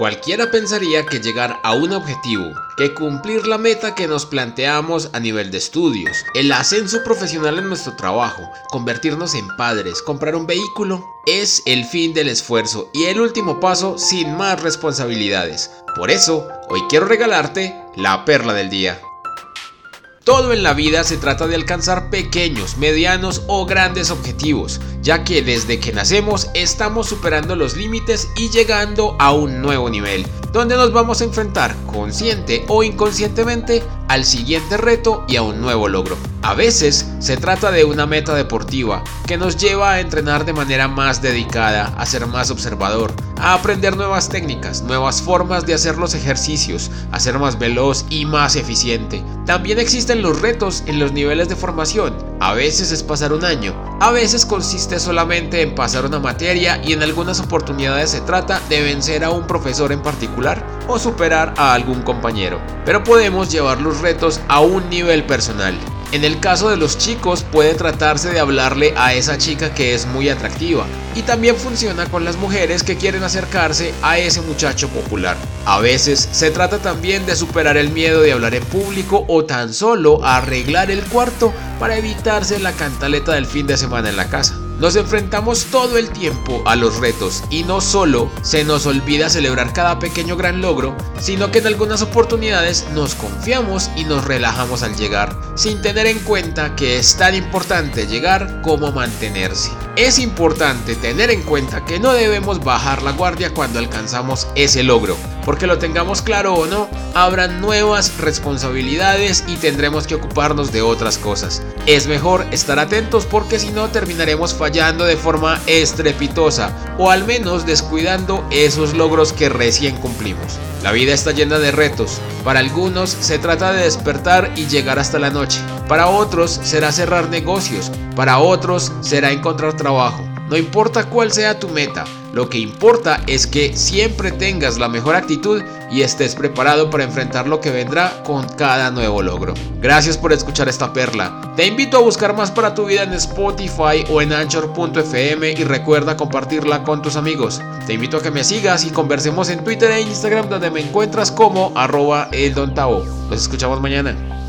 Cualquiera pensaría que llegar a un objetivo, que cumplir la meta que nos planteamos a nivel de estudios, el ascenso profesional en nuestro trabajo, convertirnos en padres, comprar un vehículo, es el fin del esfuerzo y el último paso sin más responsabilidades. Por eso, hoy quiero regalarte la perla del día. Todo en la vida se trata de alcanzar pequeños, medianos o grandes objetivos, ya que desde que nacemos estamos superando los límites y llegando a un nuevo nivel, donde nos vamos a enfrentar consciente o inconscientemente al siguiente reto y a un nuevo logro. A veces se trata de una meta deportiva que nos lleva a entrenar de manera más dedicada, a ser más observador, a aprender nuevas técnicas, nuevas formas de hacer los ejercicios, a ser más veloz y más eficiente. También existen los retos en los niveles de formación. A veces es pasar un año, a veces consiste solamente en pasar una materia y en algunas oportunidades se trata de vencer a un profesor en particular o superar a algún compañero. Pero podemos llevar los retos a un nivel personal. En el caso de los chicos puede tratarse de hablarle a esa chica que es muy atractiva y también funciona con las mujeres que quieren acercarse a ese muchacho popular. A veces se trata también de superar el miedo de hablar en público o tan solo arreglar el cuarto para evitarse la cantaleta del fin de semana en la casa. Nos enfrentamos todo el tiempo a los retos y no solo se nos olvida celebrar cada pequeño gran logro, sino que en algunas oportunidades nos confiamos y nos relajamos al llegar, sin tener en cuenta que es tan importante llegar como mantenerse. Es importante tener en cuenta que no debemos bajar la guardia cuando alcanzamos ese logro, porque lo tengamos claro o no, habrán nuevas responsabilidades y tendremos que ocuparnos de otras cosas. Es mejor estar atentos porque si no terminaremos fallando de forma estrepitosa o al menos descuidando esos logros que recién cumplimos. La vida está llena de retos. Para algunos se trata de despertar y llegar hasta la noche. Para otros será cerrar negocios. Para otros será encontrar trabajo. No importa cuál sea tu meta, lo que importa es que siempre tengas la mejor actitud y estés preparado para enfrentar lo que vendrá con cada nuevo logro. Gracias por escuchar esta perla. Te invito a buscar más para tu vida en Spotify o en anchor.fm y recuerda compartirla con tus amigos. Te invito a que me sigas y conversemos en Twitter e Instagram donde me encuentras como arroba el Nos escuchamos mañana.